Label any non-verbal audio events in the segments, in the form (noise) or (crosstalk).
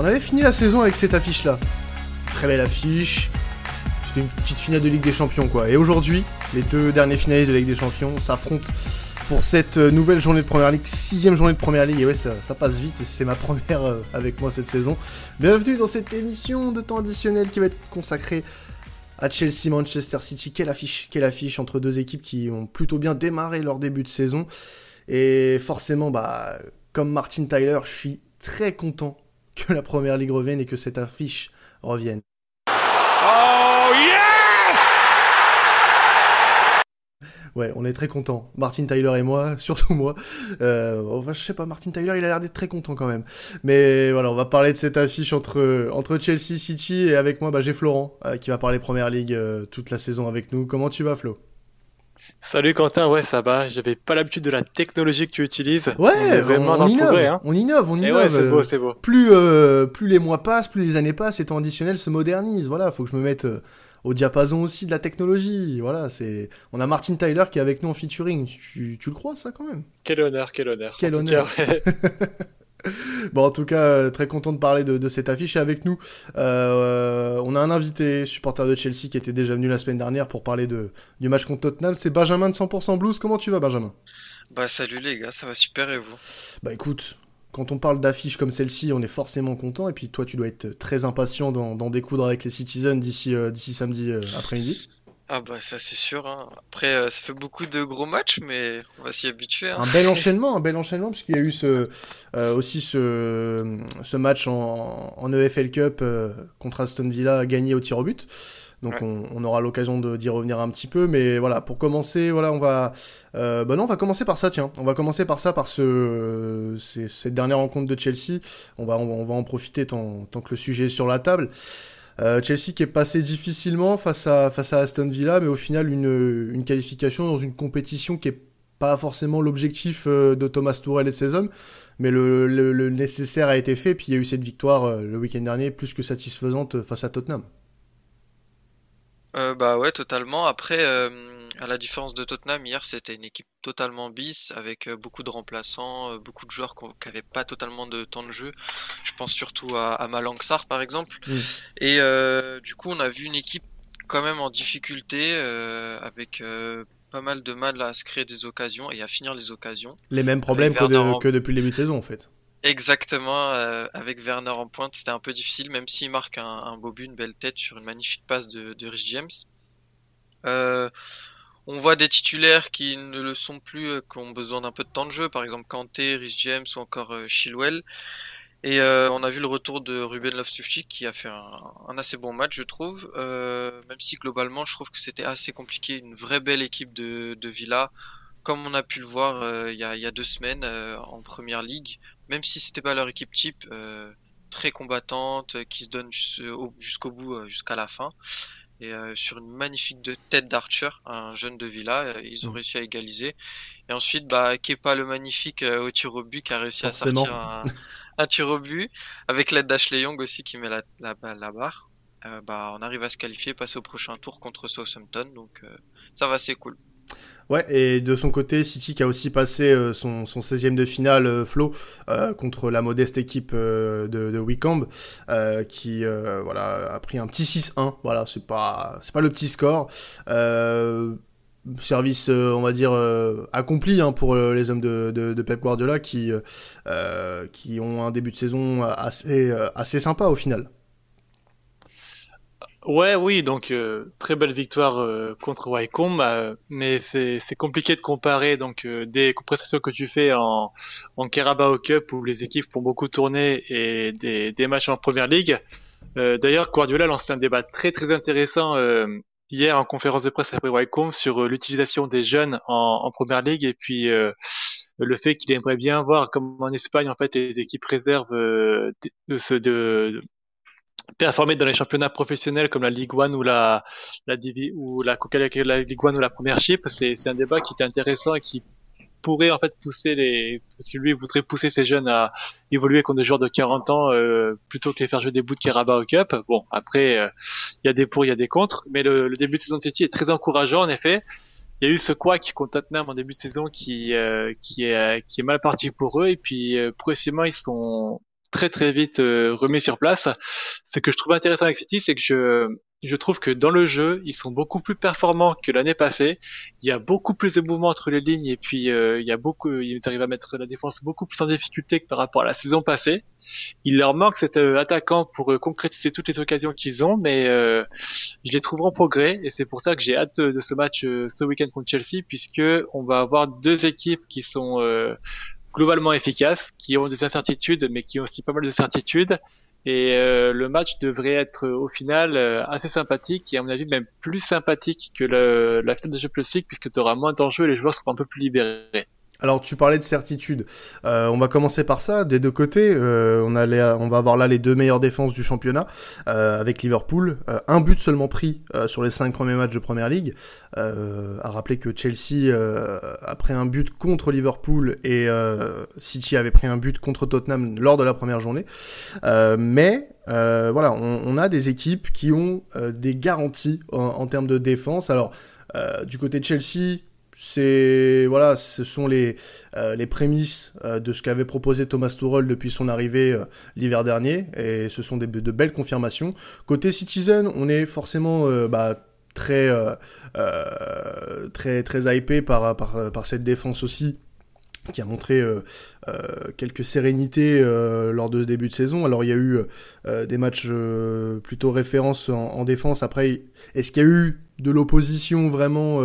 On avait fini la saison avec cette affiche-là. Très belle affiche. C'était une petite finale de Ligue des Champions, quoi. Et aujourd'hui, les deux derniers finalistes de Ligue des Champions s'affrontent pour cette euh, nouvelle journée de Première Ligue, sixième journée de Première Ligue. Et ouais, ça, passe vite c'est ma (laughs) première euh, avec moi cette saison. Bienvenue dans cette émission de temps additionnel qui va être consacrée à Chelsea Manchester City. Quelle affiche, quelle affiche entre deux équipes qui ont plutôt bien démarré leur début de saison. Et forcément, bah, comme Martin Tyler, je suis très content que la Première Ligue revienne et que cette affiche revienne. Oh yes Ouais, on est très content. Martin Tyler et moi, (laughs) surtout moi. Euh, enfin, je sais pas, Martin Tyler, il a l'air d'être très content quand même. Mais voilà, on va parler de cette affiche entre, entre Chelsea City et avec moi, bah, j'ai Florent euh, qui va parler Première Ligue euh, toute la saison avec nous. Comment tu vas, Flo? Salut Quentin, ouais ça va, j'avais pas l'habitude de la technologie que tu utilises. Ouais, vraiment on, innove, hein. on innove, on innove, ouais, c'est beau, c'est beau. Plus, euh, plus les mois passent, plus les années passent, et temps additionnel se modernise. Voilà, faut que je me mette euh, au diapason aussi de la technologie. Voilà, c'est. On a Martin Tyler qui est avec nous en featuring. Tu, tu le crois ça quand même? Quel honneur, quel honneur. Quel honneur. (laughs) (laughs) bon, en tout cas, euh, très content de parler de, cette affiche. Et avec nous, euh, on a un invité, supporter de Chelsea, qui était déjà venu la semaine dernière pour parler de, du match contre Tottenham. C'est Benjamin de 100% Blues. Comment tu vas, Benjamin? Bah, salut les gars, ça va super et vous? Bah, écoute, quand on parle d'affiches comme celle-ci, on est forcément content. Et puis, toi, tu dois être très impatient d'en découdre avec les Citizens d'ici euh, d'ici samedi après-midi. Ah bah ça c'est sûr. Hein. Après euh, ça fait beaucoup de gros matchs, mais on va s'y habituer. Hein. Un bel enchaînement, un bel enchaînement, puisqu'il y a eu ce, euh, aussi ce, ce match en, en EFL Cup euh, contre Aston Villa gagné au tir au but. Donc on, on, aura l'occasion d'y revenir un petit peu, mais voilà pour commencer, voilà on va, bah non on va commencer par ça tiens, on va commencer par ça par ce, cette dernière rencontre de Chelsea. On va on, va en profiter tant, tant que le sujet est sur la table. Euh, Chelsea qui est passé difficilement face à, face à Aston Villa, mais au final une, une qualification dans une compétition qui est pas forcément l'objectif euh, de Thomas Tourelle et de ses hommes, mais le, le, nécessaire a été fait, puis il y a eu cette victoire euh, le week-end dernier plus que satisfaisante face à Tottenham. bah ouais, totalement. Après, à la différence de Tottenham, hier c'était une équipe totalement bis avec euh, beaucoup de remplaçants, euh, beaucoup de joueurs qui n'avaient pas totalement de temps de jeu. Je pense surtout à, à Malanxar par exemple. Mm. Et euh, du coup, on a vu une équipe quand même en difficulté avec pas mal de mal à se créer des occasions et à finir les occasions. Les mêmes problèmes que, que, depuis le début de saison en fait. Exactement, avec Werner en pointe, c'était un peu difficile, même s'il marque un, beau but, une belle tête sur une magnifique passe de, de Rich James. Euh, on voit des titulaires qui ne le sont plus, euh, qui ont besoin d'un peu de temps de jeu, par exemple Kanté, Rhys James ou encore euh, Chilwell. Et euh, on a vu le retour de Ruben Loftus-Cheek qui a fait un, assez bon match, je trouve. même si globalement, je trouve que c'était assez compliqué. Une vraie belle équipe de, Villa, comme on a pu le voir il y, a, deux semaines en Première Ligue. Même si c'était pas leur équipe type, très combattante, qui se donne jusqu'au bout, jusqu'à la fin. Et euh, sur une magnifique de tête d'Archer, un jeune de Villa, euh, ils ont mm. réussi à égaliser. Et ensuite, bah, Kepa le magnifique euh, au tir au but qui a réussi à sortir un, un, tir au but, avec l'aide d'Ashley Young aussi qui met la, la, la barre. bah, on arrive à se qualifier, passer au prochain tour contre Southampton, donc ça va, c'est cool. Ouais, et de son côté, City qui a aussi passé euh, son, son 16e de finale, euh, Flo, euh, contre la modeste équipe de, de qui voilà, a pris un petit 6-1. Voilà, c'est pas, c'est pas le petit score. service, on va dire, accompli hein, pour les hommes de, de, de, Pep Guardiola qui, qui ont un début de saison assez, assez sympa au final. Ouais, oui, donc euh, très belle victoire euh, contre Wycombe, euh, mais c'est compliqué de comparer donc des prestations que tu fais en, en Carabao Cup où les équipes font beaucoup tourner et des, des matchs en Première Ligue. D'ailleurs, Guardiola lancé un débat très très intéressant hier en conférence de presse après Wycombe sur l'utilisation des jeunes en, en, Première Ligue et puis le fait qu'il aimerait bien voir comme en Espagne en fait les équipes réserves de, de, de, performer dans les championnats professionnels comme la Ligue 1 ou la la Divi ou la la Ligue 1 ou la Première Chip, c'est c'est un débat qui est intéressant et qui pourrait en fait pousser les si lui voudrait pousser ces jeunes à évoluer contre des joueurs de 40 ans euh, plutôt que les faire jouer des bouts de Carabao Cup. Bon, après euh, il y a des pour, il y a des contre, mais le, le, début de saison de City est très encourageant en effet. Il y a eu ce qui contre Tottenham en début de saison qui euh, qui est qui est mal parti pour eux et puis progressivement ils sont très très vite remis sur place. Ce que je trouve intéressant avec City, c'est que je je trouve que dans le jeu, ils sont beaucoup plus performants que l'année passée. Il y a beaucoup plus de mouvements entre les lignes et puis euh, il y a beaucoup, ils arrivent à mettre la défense beaucoup plus en difficulté que par rapport à la saison passée. Il leur manque cet euh, attaquant pour euh, concrétiser toutes les occasions qu'ils ont, mais je les trouve en progrès et c'est pour ça que j'ai hâte de ce match ce week-end contre Chelsea puisque on va avoir deux équipes qui sont globalement efficaces, qui ont des incertitudes mais qui ont aussi pas mal de certitudes et euh, le match devrait être euh, au final euh, assez sympathique et à mon avis même plus sympathique que le, la finale de Champions League puisque tu auras moins d'enjeux et les joueurs seront un peu plus libérés. Alors tu parlais de certitude. Euh, on va commencer par ça. Des deux côtés, euh, on, a on va avoir là les deux meilleures défenses du championnat euh, avec Liverpool. un but seulement pris sur les cinq premiers matchs de Première Ligue. à rappeler que Chelsea a pris un but contre Liverpool et City avait pris un but contre Tottenham lors de la première journée. mais voilà, on, a des équipes qui ont des garanties en, en, termes de défense. Alors du côté de Chelsea, c'est voilà, ce sont les euh, les prémices euh, de ce qu'avait proposé Thomas Tuchel depuis son arrivée euh, l'hiver dernier, et ce sont des, de belles confirmations. Côté Citizen, on est forcément bah, très très très hypé par, par par cette défense aussi qui a montré quelques sérénités lors de ce début de saison. Alors il y a eu des matchs plutôt référence en, en défense. Après, est-ce qu'il y a eu de l'opposition vraiment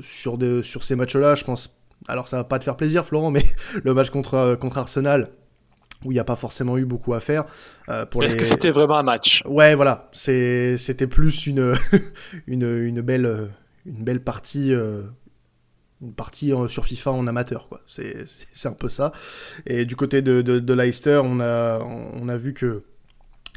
sur, de, sur ces matchs-là, je pense. Alors ça va pas te faire plaisir, Florent, mais (laughs) le match contre, euh, contre Arsenal, où il n'y a pas forcément eu beaucoup à faire. Est-ce que c'était vraiment un match? Ouais, voilà. C'était plus une, (laughs) une, une, belle, une belle partie. une partie sur FIFA en amateur, quoi. C'est un peu ça. Et du côté de, de, de Leicester, on a, on a vu que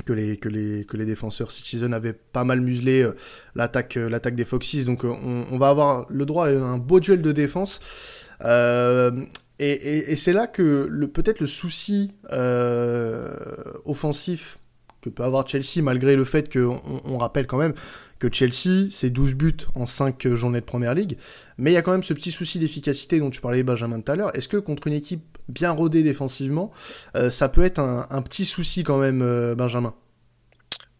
que les, que les, que les défenseurs Citizen avaient pas mal muselé euh, l'attaque, euh, l'attaque des Foxes. Donc euh, on, va avoir le droit à un beau duel de défense. et, et, et c'est là que le, peut-être le souci offensif que peut avoir Chelsea, malgré le fait qu'on on rappelle quand même que Chelsea, c'est 12 buts en 5 journées de Première Ligue, mais il y a quand même ce petit souci d'efficacité dont tu parlais Benjamin tout à l'heure. Est-ce que contre une équipe bien rodée défensivement, euh, ça peut être un, petit souci quand même, euh, Benjamin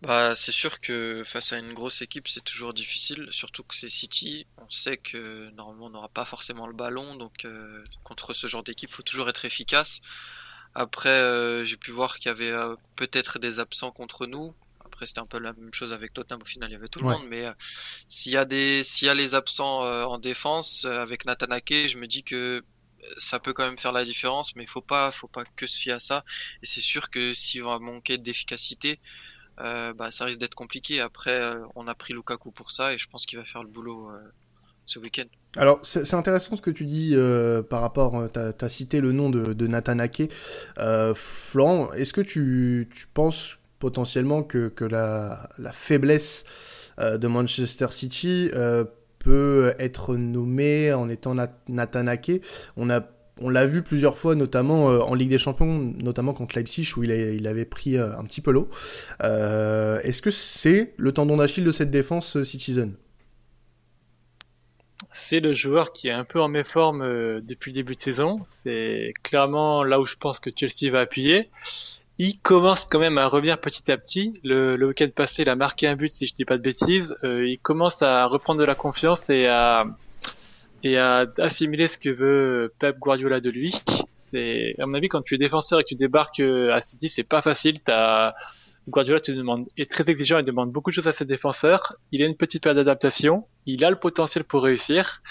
bah, c'est sûr que face à une grosse équipe, c'est toujours difficile, surtout que c'est City. On sait que normalement on n'aura pas forcément le ballon, donc euh, contre ce genre d'équipe, il faut toujours être efficace. Après, j'ai pu voir qu'il y avait peut-être des absents contre nous. Après, c'était un peu la même chose avec Tottenham. Au final, il y avait tout le monde. Mais euh, s'il y a des, s'il y a les absents euh, en défense euh, avec Nathan Ake, je me dis que ça peut quand même faire la différence. Mais faut pas, faut pas que se fier à ça. Et c'est sûr que s'il va manquer d'efficacité, bah, ça risque d'être compliqué. Après, on a pris Lukaku pour ça et je pense qu'il va faire le boulot ce week-end. Alors, c'est intéressant ce que tu dis par rapport, tu as, cité le nom de, de Nathan Ake. Florent, est-ce que tu, tu penses potentiellement que, que la, la, faiblesse euh, de Manchester City euh, peut être nommée en étant Nathan Ake. On a on l'a vu plusieurs fois, notamment euh, en Ligue des Champions, notamment contre Leipzig, où il, il avait pris un petit peu l'eau. Est-ce que c'est le tendon d'Achille de cette défense Citizen? C'est le joueur qui est un peu en méforme depuis le début de saison. C'est clairement là où je pense que Chelsea va appuyer il commence quand même à revenir petit à petit. Le, le week-end passé, il a marqué un but, si je dis pas de bêtises. Euh, il commence à reprendre de la confiance et à et à assimiler ce que veut Pep Guardiola de lui. C'est à mon avis quand tu es défenseur et que tu débarques euh, à City, c'est pas facile. T'as Guardiola te demande est très exigeant et demande beaucoup de choses à ses défenseurs. Il a une petite période d'adaptation. Il a le potentiel pour réussir.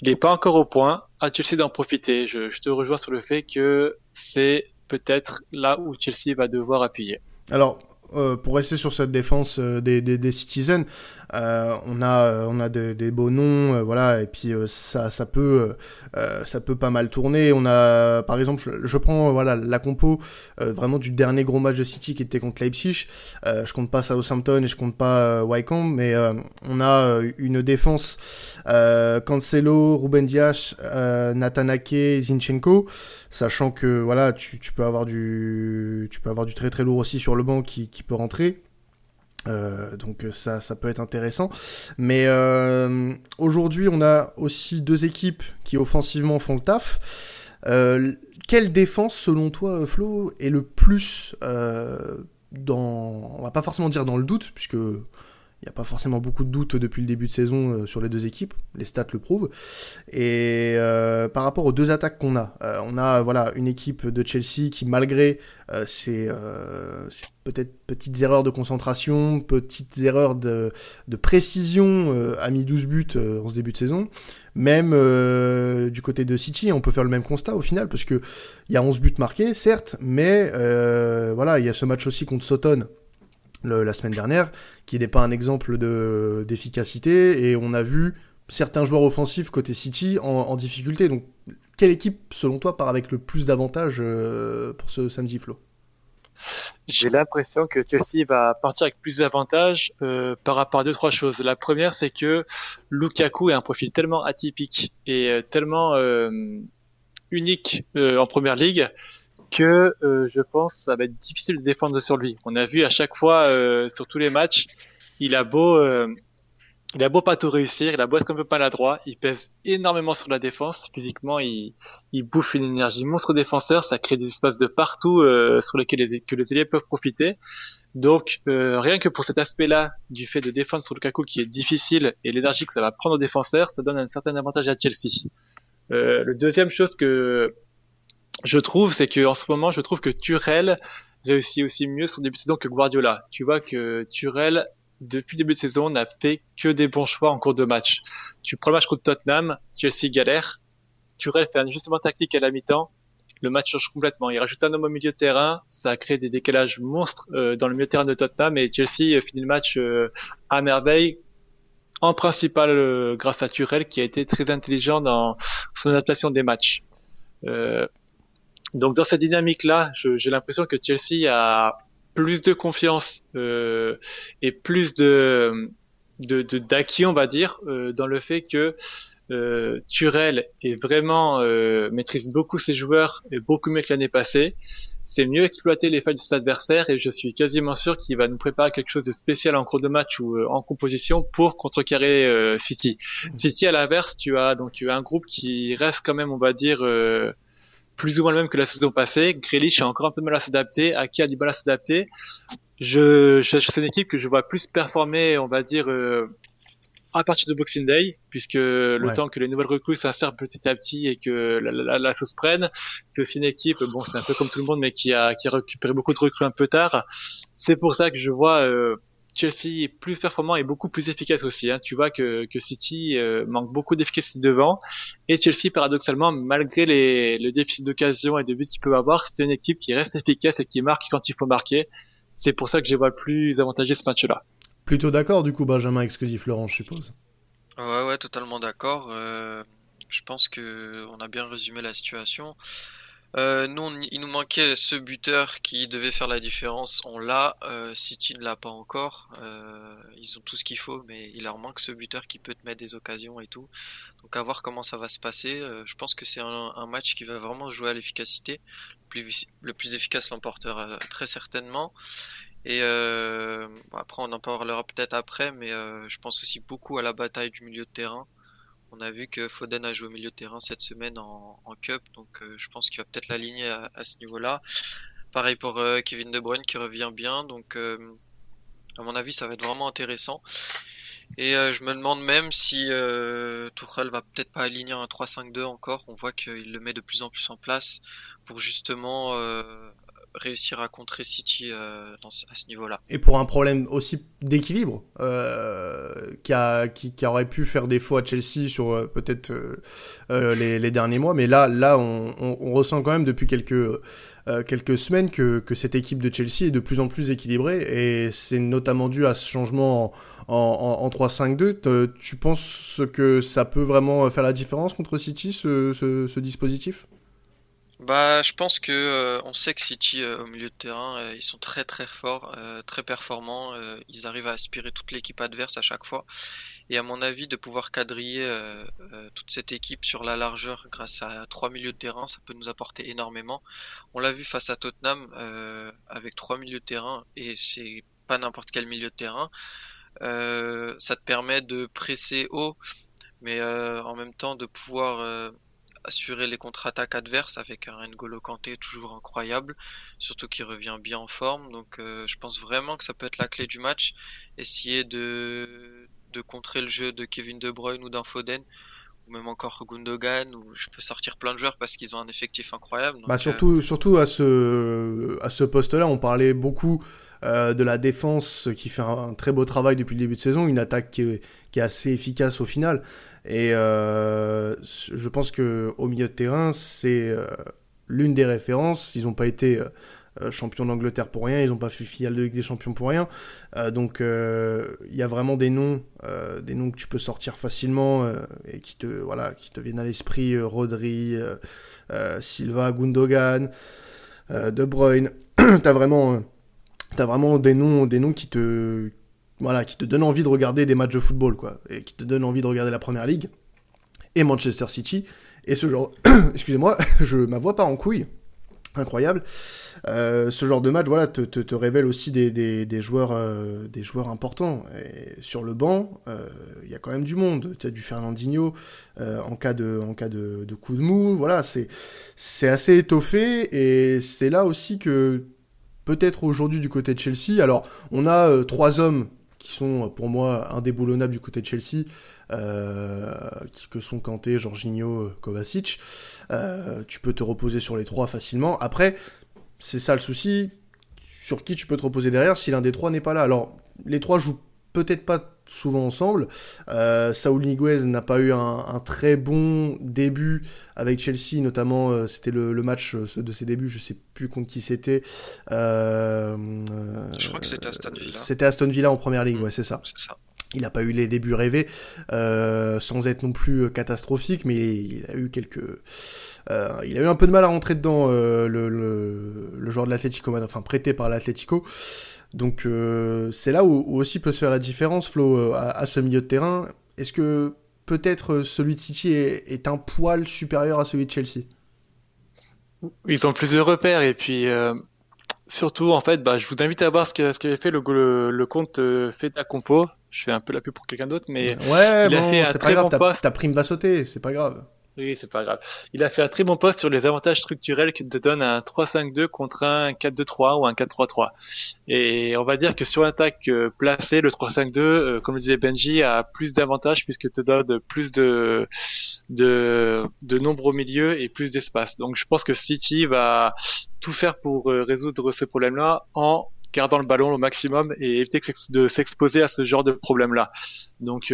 Il n'est pas encore au point. À Chelsea d'en profiter. Je, je te rejoins sur le fait que c'est peut-être là où Chelsea va devoir appuyer. Alors, euh, pour rester sur cette défense euh, des, des, des, Citizens, on a euh, on a des, des beaux noms, euh, voilà, et puis ça ça peut ça peut pas mal tourner. On a par exemple, je, je prends voilà la compo vraiment du dernier gros match de City qui était contre Leipzig. je compte pas Southampton et je compte pas Wycombe, mais on a une défense Cancelo, Ruben Dias, Nathan Ake, Zinchenko, sachant que voilà tu, tu peux avoir du tu peux avoir du très très lourd aussi sur le banc qui, qui peut rentrer. Euh, donc ça, ça peut être intéressant. Mais euh, aujourd'hui, on a aussi deux équipes qui offensivement font le taf. Euh, quelle défense, selon toi, Flo, est le plus dans, on va pas forcément dire dans le doute, puisque il n'y a pas forcément beaucoup de doutes depuis le début de saison euh, sur les deux équipes, les stats le prouvent. Et euh, par rapport aux deux attaques qu'on a, euh, on a voilà une équipe de Chelsea qui malgré ses, peut-être petites erreurs de concentration, petites erreurs de, de précision, a mis 12 buts en ce début de saison. Même du côté de City, on peut faire le même constat au final, parce que il y a 11 buts marqués, certes, mais voilà, il y a ce match aussi contre La semaine dernière, qui n'est pas un exemple de, d'efficacité, et on a vu certains joueurs offensifs côté City en, difficulté. Donc, quelle équipe, selon toi, part avec le plus d'avantages euh, pour ce samedi, Flo? J'ai l'impression que Chelsea va partir avec plus d'avantages euh, par rapport à deux trois choses. La première, c'est que Lukaku est un profil tellement atypique et euh, tellement unique en première ligue que euh, je pense ça va être difficile de défendre sur lui. On a vu à chaque fois euh, sur tous les matchs, il a beau euh, il a beau pas tout réussir, il a beau être un peu maladroit, il pèse énormément sur la défense. Physiquement, il, il bouffe une énergie monstre défenseur, ça crée des espaces de partout sur lesquels les, que les élèves peuvent profiter. Donc rien que pour cet aspect-là, du fait de défendre sur Lukaku qui est difficile et l'énergie que ça va prendre aux défenseurs, ça donne un certain avantage à Chelsea. le deuxième chose que je trouve, c'est que en ce moment, je trouve que Turel réussit aussi mieux son début de saison que Guardiola. Tu vois que Turel, depuis début de saison, n'a fait que des bons choix en cours de match. Tu prends le match contre Tottenham, Chelsea galère. Turel fait un ajustement tactique à la mi-temps. Le match change complètement. Il rajoute un homme au milieu de terrain. Ça a créé des décalages monstres euh, dans le milieu de terrain de Tottenham et Chelsea euh, finit le match euh, à merveille. En principal grâce à Turel qui a été très intelligent dans son adaptation des matchs. Euh, donc dans cette dynamique-là, j'ai l'impression que Chelsea a plus de confiance euh, et plus de d'acquis, on va dire, euh, dans le fait que euh, Turel est vraiment euh, maîtrise beaucoup ses joueurs et beaucoup mieux que l'année passée. C'est mieux exploiter les failles de ses adversaires et je suis quasiment sûr qu'il va nous préparer quelque chose de spécial en cours de match ou euh, en composition pour contrecarrer euh, City. City à l'inverse, tu as donc tu as un groupe qui reste quand même, on va dire plus ou moins le même que la saison passée. Grealish a encore un peu de mal à s'adapter. Aki a du mal à s'adapter. Je, je c'est une équipe que je vois plus performer, on va dire, euh, à partir de Boxing Day, puisque le temps que les nouvelles recrues s'insèrent petit à petit et que la, la, la sauce prenne, c'est aussi une équipe, bon, c'est un peu comme tout le monde, mais qui a, qui a récupéré beaucoup de recrues un peu tard. C'est pour ça que je vois euh, Chelsea est plus performant et beaucoup plus efficace aussi. Hein. Tu vois que, que City euh, manque beaucoup d'efficacité devant et Chelsea paradoxalement, malgré les, le déficit d'occasion et de buts qu'il peut avoir, c'est une équipe qui reste efficace et qui marque quand il faut marquer. C'est pour ça que je vois plus avantagé ce match-là. Plutôt d'accord du coup Benjamin exclusif Florent, je suppose. Ouais ouais totalement d'accord. Euh, je pense que on a bien résumé la situation. Euh, nous, il nous manquait ce buteur qui devait faire la différence. On l'a. Euh, City ne l'a pas encore. Euh, ils ont tout ce qu'il faut, mais il leur manque ce buteur qui peut te mettre des occasions et tout. Donc à voir comment ça va se passer. Euh, je pense que c'est un, match qui va vraiment jouer à l'efficacité. Le plus, efficace l'emportera très certainement. Et après, on en parlera peut-être après, mais je pense aussi beaucoup à la bataille du milieu de terrain. On a vu que Foden a joué au milieu de terrain cette semaine en, Cup, donc euh, je pense qu'il va peut-être l'aligner à, à, ce niveau-là. Pareil pour euh, Kevin De Bruyne qui revient bien, donc euh, à mon avis ça va être vraiment intéressant. Et je me demande même si Tuchel va peut-être pas aligner un 3-5-2 encore. On voit qu'il le met de plus en plus en place pour justement réussir à contrer City euh, à ce niveau-là. Et pour un problème aussi d'équilibre, euh, qui, a, qui, aurait pu faire défaut à Chelsea sur euh, peut-être les, derniers mois, mais là, là on, ressent quand même depuis quelques, quelques semaines que, que, cette équipe de Chelsea est de plus en plus équilibrée, et c'est notamment dû à ce changement en, en, en 3-5-2. Tu penses que ça peut vraiment faire la différence contre City, ce dispositif? Bah, je pense que euh, on sait que City euh, au milieu de terrain, euh, ils sont très très forts, très performants. ils arrivent à aspirer toute l'équipe adverse à chaque fois. Et à mon avis, de pouvoir quadriller toute cette équipe sur la largeur grâce à trois milieux de terrain, ça peut nous apporter énormément. On l'a vu face à Tottenham avec trois milieux de terrain et c'est pas n'importe quel milieu de terrain. ça te permet de presser haut, mais en même temps de pouvoir assurer les contre-attaques adverses avec un N'Golo Kanté toujours incroyable, surtout qui revient bien en forme. Donc je pense vraiment que ça peut être la clé du match. Essayer de, de contrer le jeu de Kevin De Bruyne ou d'un Foden ou même encore Gundogan, où je peux sortir plein de joueurs parce qu'ils ont un effectif incroyable. bah surtout, surtout à ce, à ce poste-là, on parlait beaucoup euh, de la défense qui fait un, très beau travail depuis le début de saison, une attaque qui est, assez efficace au final. Et euh, je pense que au milieu de terrain, c'est euh, l'une des références. Ils n'ont pas été champions d'Angleterre pour rien, ils n'ont pas fait finale de Ligue des Champions pour rien. Donc il y a vraiment des noms, des noms que tu peux sortir facilement et qui te, voilà, qui te viennent à l'esprit. Rodri, Silva, Gundogan, De Bruyne. (clears throat) tu as vraiment t'as vraiment des noms, des noms qui te, voilà, qui te donnent envie de regarder des matchs de football, quoi, et qui te donnent envie de regarder la première ligue et Manchester City. Et ce genre, (clears throat) excusez-moi, (laughs) je ma voix pas en couille, incroyable. Euh, ce genre de match, voilà, te, te, révèle aussi des, des, joueurs, euh, des joueurs importants. Et sur le banc, euh, il y a quand même du monde. Tu as du Fernandinho en cas de, en cas de coup de mou. Voilà, c'est, c'est assez étoffé et c'est là aussi que peut-être aujourd'hui du côté de Chelsea. Alors, on a euh, trois hommes qui sont pour moi indéboulonnables du côté de Chelsea, euh, que sont Kanté, Jorginho, euh, Kovacic. tu peux te reposer sur les trois facilement. Après, c'est ça le souci. Sur qui tu peux te reposer derrière si l'un des trois n'est pas là? Alors, les trois jouent peut-être pas souvent ensemble. Euh, Saúl Niguez n'a pas eu un, très bon début avec Chelsea, notamment euh, c'était le, match euh, de ses débuts, je sais plus contre qui c'était. je crois que c'était Aston Villa. C'était Aston Villa en première ligue, ouais, c'est ça. Il n'a pas eu les débuts rêvés, sans être non plus catastrophique, mais il, a eu quelques, il a eu un peu de mal à rentrer dedans le, le, joueur de l'Atlético, enfin prêté par l'Atlético. Donc euh, c'est là où, aussi peut se faire la différence, Flo, euh, à, ce milieu de terrain. Est-ce que peut-être euh, celui de City est, un poil supérieur à celui de Chelsea? Ils ont plus de repères et puis surtout en fait, bah, je vous invite à voir ce qu'avait fait le, le, compte Feta Compo. Je fais un peu la pub pour quelqu'un d'autre, mais ouais, il a fait un très bon poste. Ta prime va sauter, c'est pas grave. Oui, c'est pas grave. Il a fait un très bon poste sur les avantages structurels qui te donnent un 3-5-2 contre un 4-2-3 ou un 4-3-3. Et on va dire que sur l'attaque euh, placée, le 3-5-2, euh, comme le disait Benji, a plus d'avantages puisque te donne plus de, de, de nombreux milieux et plus d'espace. Donc je pense que City va tout faire pour euh, résoudre ce problème-là en gardant le ballon au maximum et éviter de s'exposer à ce genre de problème-là. Donc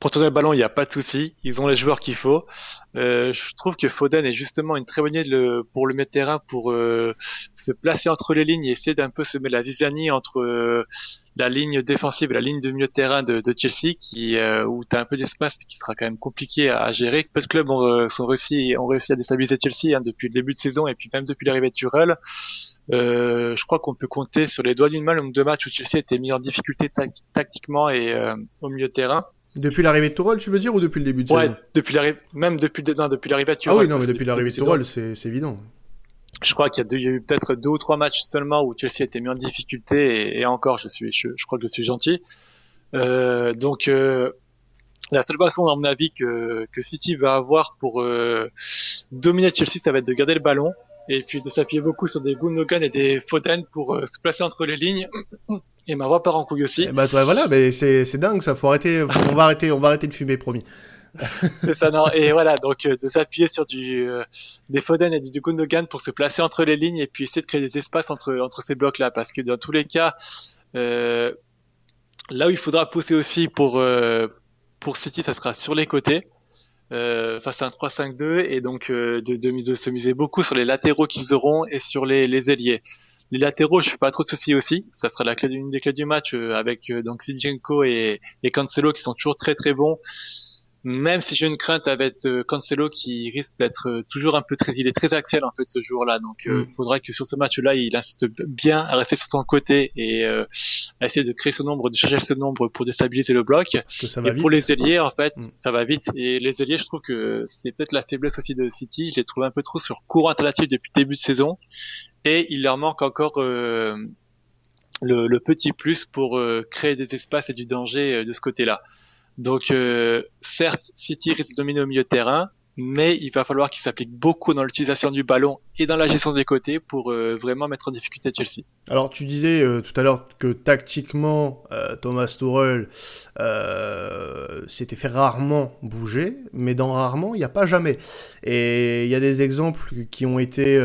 pour tourner le ballon, il n'y a pas de souci. Ils ont les joueurs qu'il faut. Euh, je trouve que Foden est justement une très bonne idée pour le mettre terrain, pour euh, se placer entre les lignes et essayer d'un peu se mettre la zizanie entre euh, la ligne défensive et la ligne de milieu de terrain de, de Chelsea, qui où tu as un peu d'espace, mais qui sera quand même compliqué à, gérer. Peu de clubs ont, sont réussi, ont réussi à déstabiliser Chelsea hein, depuis le début de saison et puis même depuis l'arrivée de Tuchel. je crois qu'on peut compter sur les doigts d'une main le nombre de matchs où Chelsea était mis en difficulté tactiquement et au milieu de terrain. Depuis l'arrivée de Tourelle, tu veux dire, ou depuis le début de ouais, depuis l'arrivée, même depuis, non, depuis l'arrivée de Tourelle. Ah oui, non, mais depuis l'arrivée de Tourelle, c'est, évident. Je crois qu'il y a, eu peut-être deux ou trois matchs seulement où Chelsea a été mis en difficulté, et, encore, je suis, je, crois que je suis gentil. Euh, donc, euh, la seule façon, à mon avis, que, City va avoir pour euh, dominer Chelsea, ça va être de garder le ballon, et puis de s'appuyer beaucoup sur des Gundogan et des Foden pour euh, se placer entre les lignes et ma voix part en couille aussi. bah toi, voilà, mais c'est c'est dingue ça. Faut arrêter. on va arrêter. On va arrêter de fumer, promis. (laughs) c'est ça, non. Et voilà, donc euh, de s'appuyer sur du euh, des Foden et du Gundogan pour se placer entre les lignes et puis essayer de créer des espaces entre entre ces blocs là, parce que dans tous les cas, euh, là où il faudra pousser aussi pour pour City, ça sera sur les côtés. face à un 3-5-2 et donc de, de, de, se miser beaucoup sur les latéraux qu'ils auront et sur les, les ailiers. Les latéraux, je fais pas trop de soucis aussi. Ça sera la clé d'une des clés du match euh, avec euh, donc Zinchenko et, et Cancelo qui sont toujours très très bons même si j'ai une crainte avec euh, Cancelo qui risque d'être euh, toujours un peu très, il est très axial en fait ce jour-là, donc il mm. faudra que sur ce match-là il insiste bien à rester sur son côté et à essayer de créer ce nombre, de changer ce nombre pour déstabiliser le bloc. et pour les ailiers en fait, mm. ça va vite. Et les ailiers, je trouve que c'est peut-être la faiblesse aussi de City. Je les trouve un peu trop sur courant alternatif depuis le début de saison et il leur manque encore euh, le, petit plus pour euh, créer des espaces et du danger euh, de ce côté-là. Donc certes, City risque de dominer au milieu de terrain, mais il va falloir qu'il s'applique beaucoup dans l'utilisation du ballon et dans la gestion des côtés pour euh, vraiment mettre en difficulté Chelsea. Alors tu disais euh, tout à l'heure que tactiquement euh, Thomas Tuchel s'était fait rarement bouger, mais dans rarement il n'y a pas jamais. Et il y a des exemples qui ont été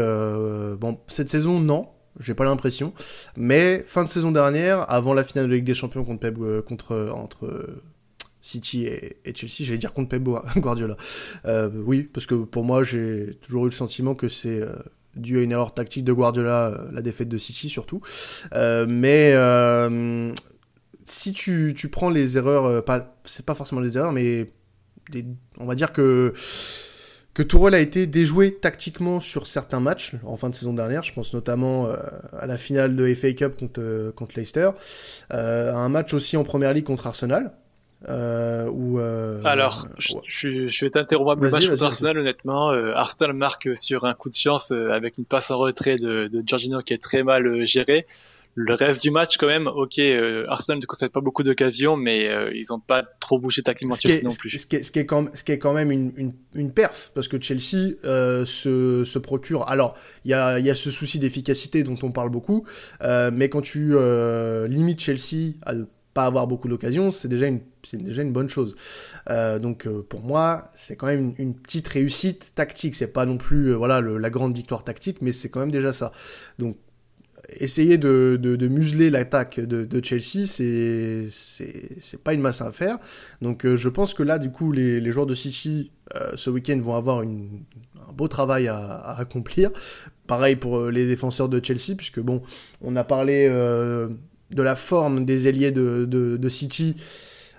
bon cette saison non, j'ai pas l'impression. Mais fin de saison dernière, avant la finale de Ligue des Champions contre Pep, contre entre City et, Chelsea, j'allais dire contre Pep (laughs) Guardiola. Euh, oui, parce que pour moi, j'ai toujours eu le sentiment que c'est euh, dû à une erreur tactique de Guardiola, euh, la défaite de City surtout. mais si tu, prends les erreurs, pas, c'est pas forcément les erreurs, mais on va dire que que Tourelle a été déjoué tactiquement sur certains matchs en fin de saison dernière. Je pense notamment à la finale de FA Cup contre, contre Leicester, à un match aussi en Première Ligue contre Arsenal. Euh, euh, Alors, je, je, vais t'interrompre le match contre Arsenal, honnêtement. Euh, Arsenal marque sur un coup de chance avec une passe en retrait de, de Giorgino qui est très mal gérée. Le reste du match, quand même, ok, Arsenal ne concède pas beaucoup d'occasions, mais ils n'ont pas trop bougé tactiquement Chelsea non plus. Ce qui, est, ce, qui est quand, ce qui est quand même une, une, une perf, parce que Chelsea se, se procure... Alors, il y a, y a ce souci d'efficacité dont on parle beaucoup, mais quand tu limites Chelsea à pas avoir beaucoup d'occasions, c'est déjà une déjà une bonne chose. Euh, donc euh, pour moi, c'est quand même une, petite réussite tactique. C'est pas non plus euh, voilà la grande victoire tactique, mais c'est quand même déjà ça. Donc essayer de, de, museler l'attaque de, Chelsea, c'est c'est pas une masse à faire. Donc je pense que là, du coup, les, les joueurs de City ce week-end vont avoir une, un beau travail à, accomplir. Pareil pour les défenseurs de Chelsea, puisque bon, on a parlé de la forme des ailiers de, de, de City.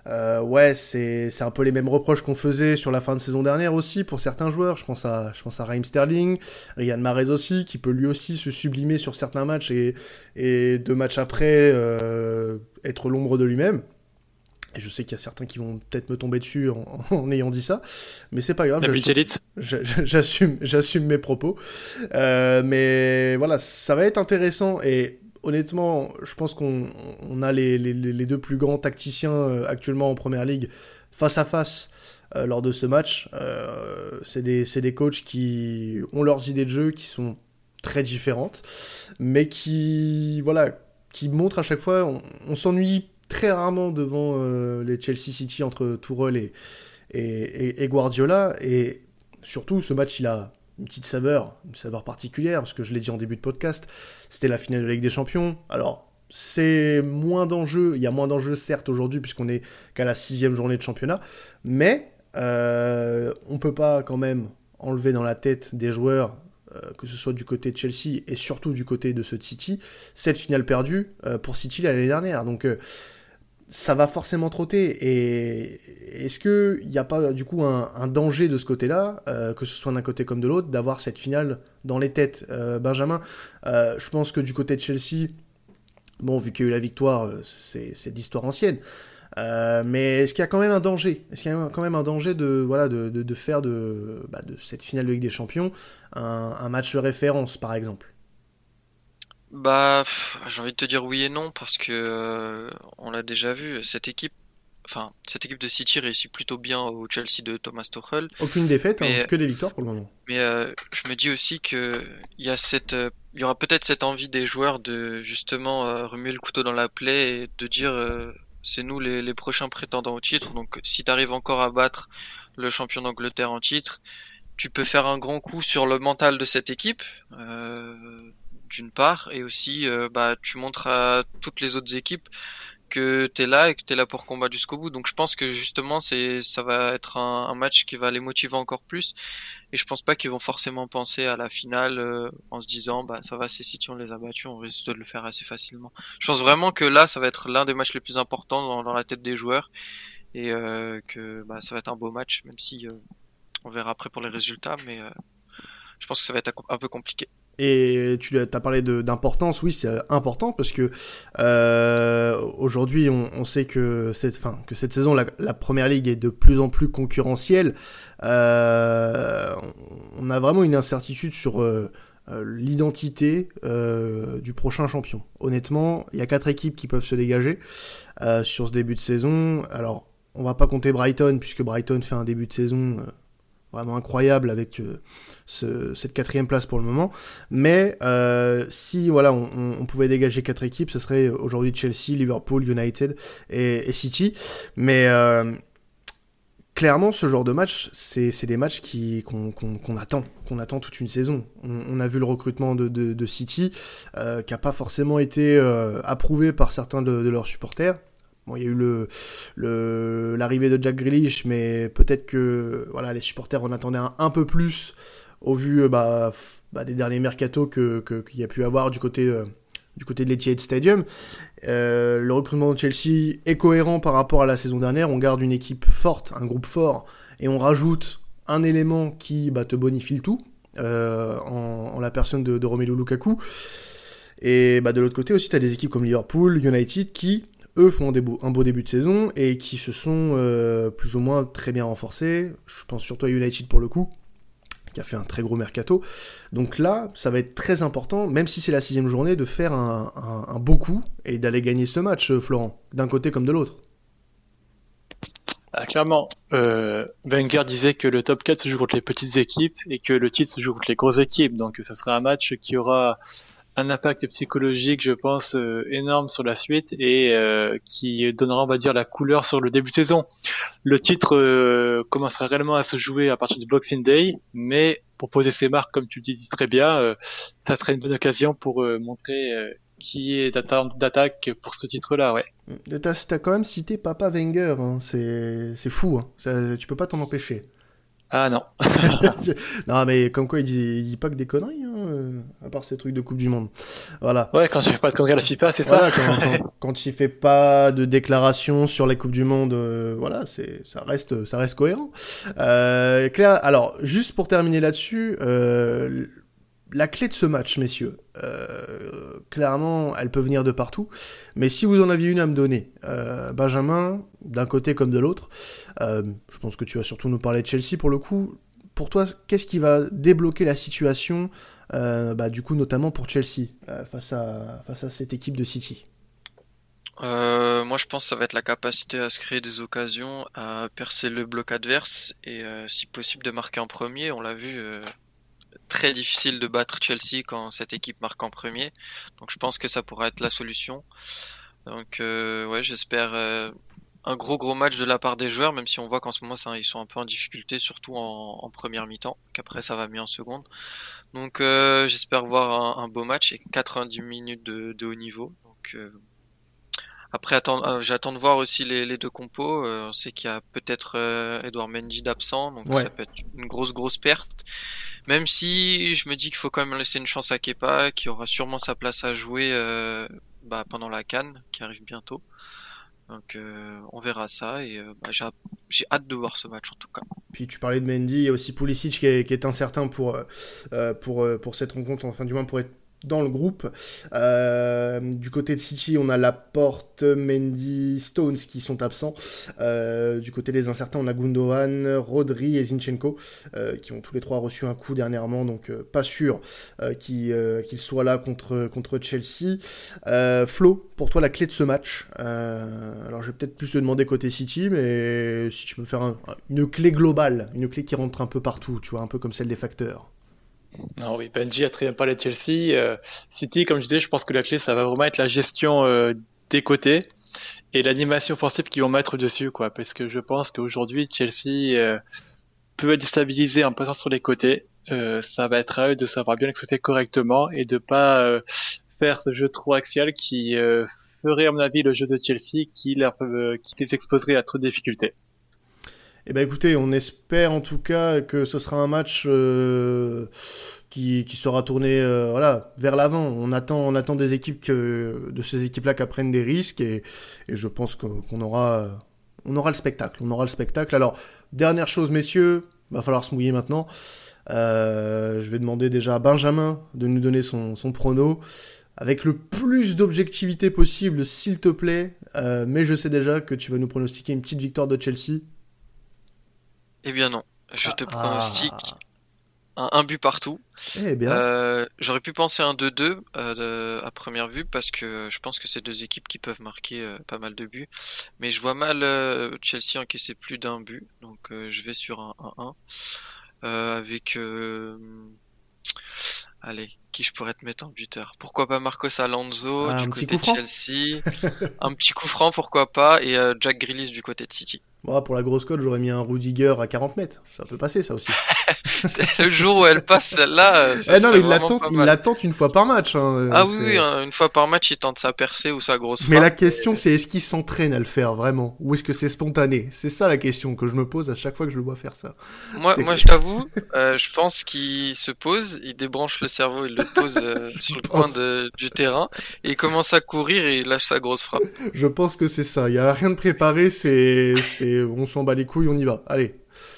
Euh, ouais, c'est un peu les mêmes reproches qu'on faisait sur la fin de saison dernière aussi pour certains joueurs. Je pense à, je pense à Raheem Sterling, Ryan Mahrez aussi, qui peut lui aussi se sublimer sur certains matchs et, et deux matchs après euh, être l'ombre de lui-même. Et je sais qu'il y a certains qui vont peut-être me tomber dessus en, (laughs) en, ayant dit ça, mais c'est pas grave. (laughs) J'assume, j'assume mes propos. Euh, mais voilà, ça va être intéressant et honnêtement, je pense qu'on a les, deux plus grands tacticiens euh, actuellement en première ligue face à face euh, lors de ce match. Euh, c'est des, coachs qui ont leurs idées de jeu qui sont très différentes, mais qui, voilà, qui montrent à chaque fois. On, s'ennuie très rarement devant les Chelsea City entre Tourelle et, et, et Guardiola. Et surtout, ce match, il a une petite saveur, une saveur particulière, parce que je l'ai dit en début de podcast, c'était la finale de la Ligue des Champions. Alors, c'est moins d'enjeux, il y a moins d'enjeux certes aujourd'hui, puisqu'on est qu'à la sixième journée de championnat, mais euh, on peut pas quand même enlever dans la tête des joueurs, euh, que ce soit du côté de Chelsea et surtout du côté de ce City, cette finale perdue euh, pour City l'année dernière. Donc ça va forcément trotter. Et est-ce qu'il n'y a pas du coup un, danger de ce côté-là, euh, que ce soit d'un côté comme de l'autre, d'avoir cette finale dans les têtes euh, Benjamin, euh, je pense que du côté de Chelsea, bon, vu qu'il y a eu la victoire, c'est d'histoire ancienne. mais est-ce qu'il y a quand même un danger? Est-ce qu'il y a quand même un danger de, voilà, de, de, faire de, bah, de cette finale de Ligue des Champions un, un match de référence, par exemple? Bah, j'ai envie de te dire oui et non parce que euh, on l'a déjà vu. Cette équipe, enfin, cette équipe de City réussit plutôt bien au Chelsea de Thomas Tuchel. Aucune défaite, hein, que des victoires pour le moment. Mais euh, je me dis aussi que il y a cette, euh, il y aura peut-être cette envie des joueurs de justement remuer le couteau dans la plaie et de dire c'est nous les, les, prochains prétendants au titre. Donc, si tu arrives encore à battre le champion d'Angleterre en titre, tu peux faire un grand coup sur le mental de cette équipe. Euh, d'une part, et aussi euh, bah, tu montres à toutes les autres équipes que tu es là et que tu es là pour combattre jusqu'au bout. Donc je pense que justement c'est ça va être un, match qui va les motiver encore plus et je pense pas qu'ils vont forcément penser à la finale euh, en se disant bah ça va c'est si on les a battus, on risque de le faire assez facilement. Je pense vraiment que là ça va être l'un des matchs les plus importants dans, la tête des joueurs et euh, que bah, ça va être un beau match même si on verra après pour les résultats mais je pense que ça va être un peu compliqué. Et tu as parlé d'importance, oui, c'est important parce que euh, aujourd'hui, on, sait que cette, fin, que cette saison, la, première ligue est de plus en plus concurrentielle. Euh, on a vraiment une incertitude sur euh, l'identité du prochain champion. Honnêtement, il y a quatre équipes qui peuvent se dégager sur ce début de saison. Alors, on va pas compter Brighton puisque Brighton fait un début de saison vraiment incroyable avec cette quatrième place pour le moment. Mais si voilà, on, pouvait dégager quatre équipes, ce serait aujourd'hui Chelsea, Liverpool, United et, City. Mais clairement, ce genre de match, c'est des matchs qu'on attend, qu'on attend toute une saison. On, a vu le recrutement de, City, euh, qui n'a pas forcément été euh, approuvé par certains de, leurs supporters. Bon, il y a eu le l'arrivée de Jack Grealish, mais peut-être que voilà, les supporters en attendaient un, peu plus au vu euh, bah, bah, des derniers mercato qu'il y a pu avoir du côté du côté de l'Etihad Stadium. Euh, le recrutement de Chelsea est cohérent par rapport à la saison dernière. On garde une équipe forte, un groupe fort, et on rajoute un élément qui bah, te bonifie le tout, euh, en, la personne de, Romelu Lukaku. Et bah, de l'autre côté aussi, tu as des équipes comme Liverpool, United, qui, eux, font un, beau début de saison et qui se sont euh, plus ou moins très bien renforcés. Je pense surtout à United pour le coup qui a fait un très gros mercato. Donc là, ça va être très important, même si c'est la sixième journée, de faire un, beau coup et d'aller gagner ce match, euh, Florent, d'un côté comme de l'autre. Ah, clairement, euh, Wenger disait que le top 4 se joue contre les petites équipes et que le titre se joue contre les grosses équipes. Donc ça sera un match qui aura un impact psychologique, je pense, euh, énorme sur la suite et euh, qui donnera, on va dire, la couleur sur le début de saison. Le titre euh, commencera réellement à se jouer à partir du Boxing Day, mais pour poser ses marques, comme tu le dis très bien, ça serait une bonne occasion pour montrer qui est d'attaque pour ce titre-là, ouais. T'as as quand même cité Papa Wenger, hein. c'est fou, hein. Tu peux pas t'en empêcher. Ah non. (laughs) non, mais comme quoi, il dit, dit pas que des conneries, hein, euh, à part ces trucs de Coupe du Monde. Voilà. Ouais, quand il fait pas de conneries à la FIFA, c'est ça. (laughs) Quand, quand, il fait pas de déclaration sur les Coupes du Monde, euh, voilà, c'est, ça reste, ça reste cohérent. Euh, Claire, alors, juste pour terminer là-dessus, euh, la clé de ce match, messieurs, euh, clairement, elle peut venir de partout. Mais si vous en aviez une à me donner, euh, Benjamin, d'un côté comme de l'autre, euh, je pense que tu vas surtout nous parler de Chelsea pour le coup. Pour toi, qu'est-ce qui va débloquer la situation, bah, du coup, notamment pour Chelsea, face, à, face à cette équipe de City? Moi, je pense que ça va être la capacité à se créer des occasions, à percer le bloc adverse et, si possible, de marquer en premier. On l'a vu très difficile de battre Chelsea quand cette équipe marque en premier. Donc je pense que ça pourrait être la solution. Donc euh, ouais, j'espère euh, un gros gros match de la part des joueurs, même si on voit qu'en ce moment ça, ils sont un peu en difficulté, surtout en, première mi-temps, qu'après ça va mieux en seconde. Donc euh, j'espère voir un, beau match et 90 minutes de, haut niveau. Donc après, j'attends de voir aussi les, deux compos. on sait qu'il y a peut-être Edouard Mendy d'absent, donc ça peut être une grosse grosse perte. Même si je me dis qu'il faut quand même laisser une chance à Kepa, qui aura sûrement sa place à jouer euh, bah, pendant la Cannes, qui arrive bientôt. Donc euh, on verra ça et euh, bah, j'ai hâte de voir ce match en tout cas. Puis tu parlais de Mendy, il y a aussi Pulisic qui est, incertain pour, pour, pour cette rencontre, enfin du moins pour être dans le groupe. Euh, du côté de City, on a Laporte, Mendy, Stones qui sont absents. Euh, du côté des incertains, on a Gundogan, Rodri et Zinchenko euh, qui ont tous les trois reçu un coup dernièrement, donc pas sûr qu'ils soient là contre, contre Chelsea. Flo, pour toi, la clé de ce match Alors, je vais peut-être plus te demander côté City, mais si tu peux faire une clé globale, une clé qui rentre un peu partout, tu vois, un peu comme celle des facteurs. Non, oui, Benji a très bien parlé de Chelsea. Euh, City, comme je disais, je pense que la clé, ça va vraiment être la gestion euh, des côtés et l'animation offensive qu'ils vont mettre dessus, quoi. Parce que je pense qu'aujourd'hui, Chelsea euh, peut être déstabilisé en passant sur les côtés. ça va être à eux de savoir bien exploiter correctement et de pas faire ce jeu trop axial qui ferait, à mon avis, le jeu de Chelsea qui, leur, qui les exposerait à trop de difficultés. Eh ben écoutez, on espère en tout cas que ce sera un match euh, qui, sera tourné euh, voilà, vers l'avant. On attend, on attend des équipes que, de ces équipes-là qui prennent des risques et, et je pense qu'on aura, on aura le spectacle. On aura le spectacle. Alors, dernière chose, messieurs, va falloir se mouiller maintenant. Euh, je vais demander déjà à Benjamin de nous donner son, son prono avec le plus d'objectivité possible, s'il te plaît. mais je sais déjà que tu vas nous pronostiquer une petite victoire de Chelsea eh bien non, je te ah. pronostique un, but partout. Eh bien. Euh, j'aurais pu penser un 2-2 euh, à première vue parce que je pense que c'est deux équipes qui peuvent marquer euh, pas mal de buts. Mais je vois mal Chelsea encaisser plus d'un but, donc je vais sur un 1-1. avec allez, qui je pourrais te mettre en buteur? Pourquoi pas Marcos Alonso Ah, du un côté de Chelsea (laughs) Un petit coup franc, pourquoi pas Et euh, Jack Grealish du côté de City. Bon, pour la grosse cote, j'aurais mis un Rudiger à 40 mètres. Ça peut passer, ça aussi. (laughs) Le jour où elle passe celle-là. euh, Eh non, mais il l'attend, pas il mal. l'attente une fois par match. hein, Ah oui, hein, une fois par match, il tente sa percée ou sa grosse Mais la question, c'est est-ce qu'il s'entraîne à le faire vraiment? Ou est-ce que c'est spontané? C'est ça la question que je me pose à chaque fois que je le vois faire ça. Moi, moi que- je t'avoue, euh, je pense qu'il se pose, il débranche le cerveau, il le pose euh, (laughs) sur le coin pense. de- du terrain, et il commence à courir et il lâche sa grosse frappe. Je pense que c'est ça. Il y a rien de préparé. C'est, c'est, on s'en bat les couilles, on y va. Allez,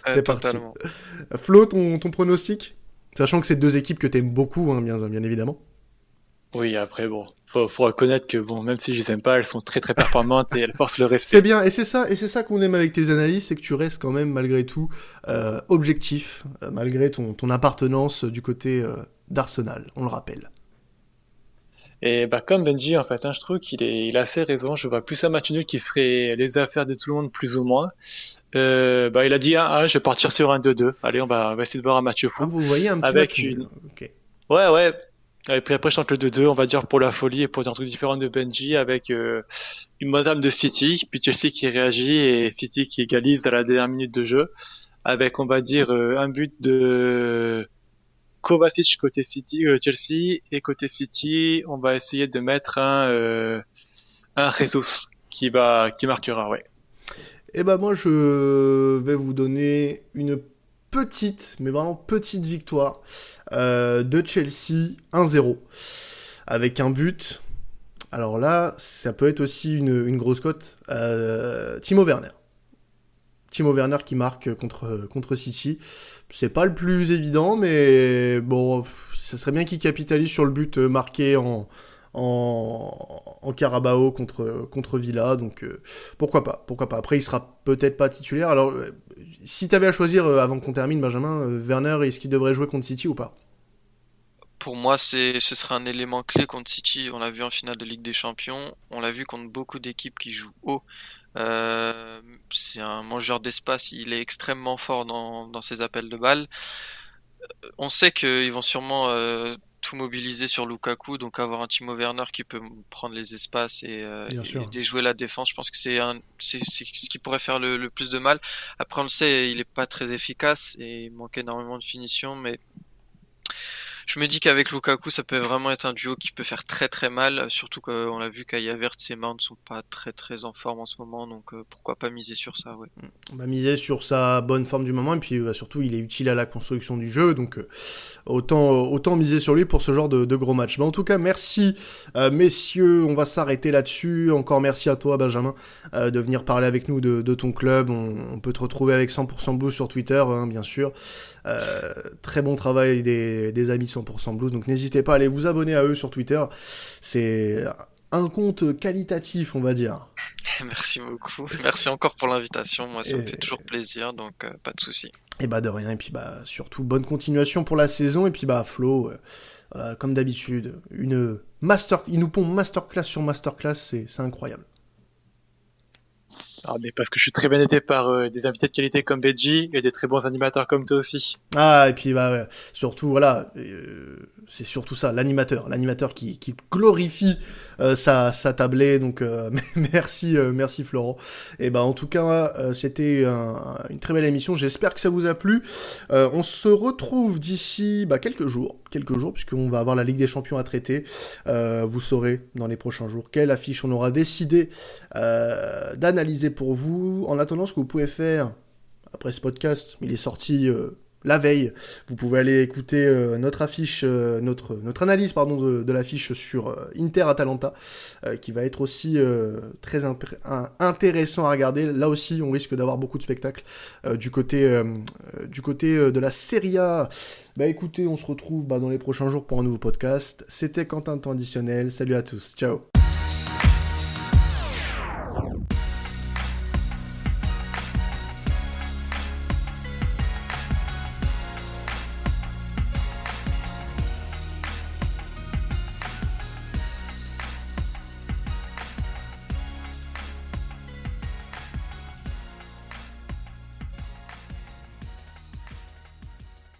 Euh, c'est parti. (laughs) Flo, ton, ton pronostic? Sachant que c'est deux équipes que t'aimes beaucoup, hein, bien, bien évidemment. Oui, après, bon, faut, faut reconnaître que, bon, même si je les aime pas, elles sont très très performantes et elles forcent le respect. C'est bien, et c'est ça, et c'est ça qu'on aime avec tes analyses, c'est que tu restes quand même malgré tout euh, objectif, euh, malgré ton, ton appartenance du côté euh, d'Arsenal. On le rappelle. Et bah, comme Benji, en fait, hein, je trouve qu'il est, il a assez raison. Je vois plus un match nul qui ferait les affaires de tout le monde, plus ou moins. Euh, bah, il a dit, ah, ah, je vais partir sur un 2-2. Allez, on va, on va essayer de voir un match fou. Ah, vous voyez un petit Avec match une- nul. Ok. Ouais, ouais. Et puis après, je tente le 2-2, on va dire pour la folie et pour dire un truc différent de Benji avec euh, une madame de City, puis Chelsea qui réagit et City qui égalise à la dernière minute de jeu avec, on va dire, euh, un but de Kovacic côté City, euh, Chelsea et côté City, on va essayer de mettre un euh, un Jesus qui va qui marquera, ouais. Eh ben moi je vais vous donner une petite, mais vraiment petite victoire euh, de Chelsea 1-0 avec un but. Alors là, ça peut être aussi une, une grosse cote. Euh, Timo Werner. Timo Werner qui marque contre, contre City. C'est pas le plus évident, mais bon, ça serait bien qu'il capitalise sur le but euh, marqué en, en, en Carabao contre, contre Villa. Donc euh, pourquoi pas, pourquoi pas. Après, il sera peut-être pas titulaire. Alors, euh, si t'avais à choisir avant qu'on termine, Benjamin, Werner, est-ce qu'il devrait jouer contre City ou pas? Pour moi, ce serait un élément clé contre City. On l'a vu en finale de Ligue des Champions. On l'a vu contre beaucoup d'équipes qui jouent haut. Euh, c'est un mangeur d'espace. Il est extrêmement fort dans, dans ses appels de balles. Euh, On sait qu'ils vont sûrement euh, tout mobiliser sur Lukaku, donc avoir un Timo Werner qui peut prendre les espaces et, euh, déjouer la défense. Je pense que c'est ce qui pourrait faire le, le plus de mal. Après, on le sait, il est pas très efficace et il manque énormément de finition, mais je me dis qu'avec Lukaku, ça peut vraiment être un duo qui peut faire très très mal, surtout qu'on l'a vu qu'Aya Vert et Mount sont pas très très en forme en ce moment, donc euh, pourquoi pas miser sur ça, ouais. On va miser sur sa bonne forme du moment et puis euh, surtout il est utile à la construction du jeu donc euh, autant autant miser sur lui pour ce genre de, gros match. Mais en tout cas merci euh, messieurs, on va s'arrêter là-dessus. Encore merci à toi Benjamin euh, de venir parler avec nous de, ton club. On, peut te retrouver avec 100% Blues sur Twitter hein, bien sûr. Euh, très bon travail des, des amis 100% Blues donc n'hésitez pas à aller vous abonner à eux sur Twitter. C'est un compte qualitatif on va dire. (laughs) Merci beaucoup. Merci encore pour l'invitation. Moi, ça me fait toujours plaisir, donc euh, pas de souci. Et bah de rien, et puis bah surtout bonne continuation pour la saison, et puis bah Flo, euh, voilà, comme d'habitude, une master, il nous pond masterclass sur masterclass, c'est incroyable. Ah, mais parce que je suis très bien aidé par euh, des invités de qualité comme Benji et des très bons animateurs comme toi aussi. Ah et puis bah surtout voilà, euh, c'est surtout ça, l'animateur, l'animateur qui, qui glorifie sa, sa tablée, donc euh, (laughs) merci euh, merci Florent. Et bah en tout cas euh, c'était un- une très belle émission, j'espère que ça vous a plu. Euh, on se retrouve d'ici bah, quelques jours, quelques jours puisqu'on va avoir la Ligue des Champions à traiter. Euh, vous saurez dans les prochains jours quelle affiche on aura décidé euh, d'analyser pour vous. En attendant, ce que vous pouvez faire après ce podcast, il est sorti euh, la veille. Vous pouvez aller écouter euh, notre affiche, euh, notre, analyse de, l'affiche sur euh, Inter Atalanta, qui va être aussi très intéressant à regarder. Là aussi, on risque d'avoir beaucoup de spectacles du côté, de la Serie A. Bah écoutez, on se retrouve bah, dans les prochains jours pour un nouveau podcast. C'était Quentin Traditionnel. Salut à tous. Ciao.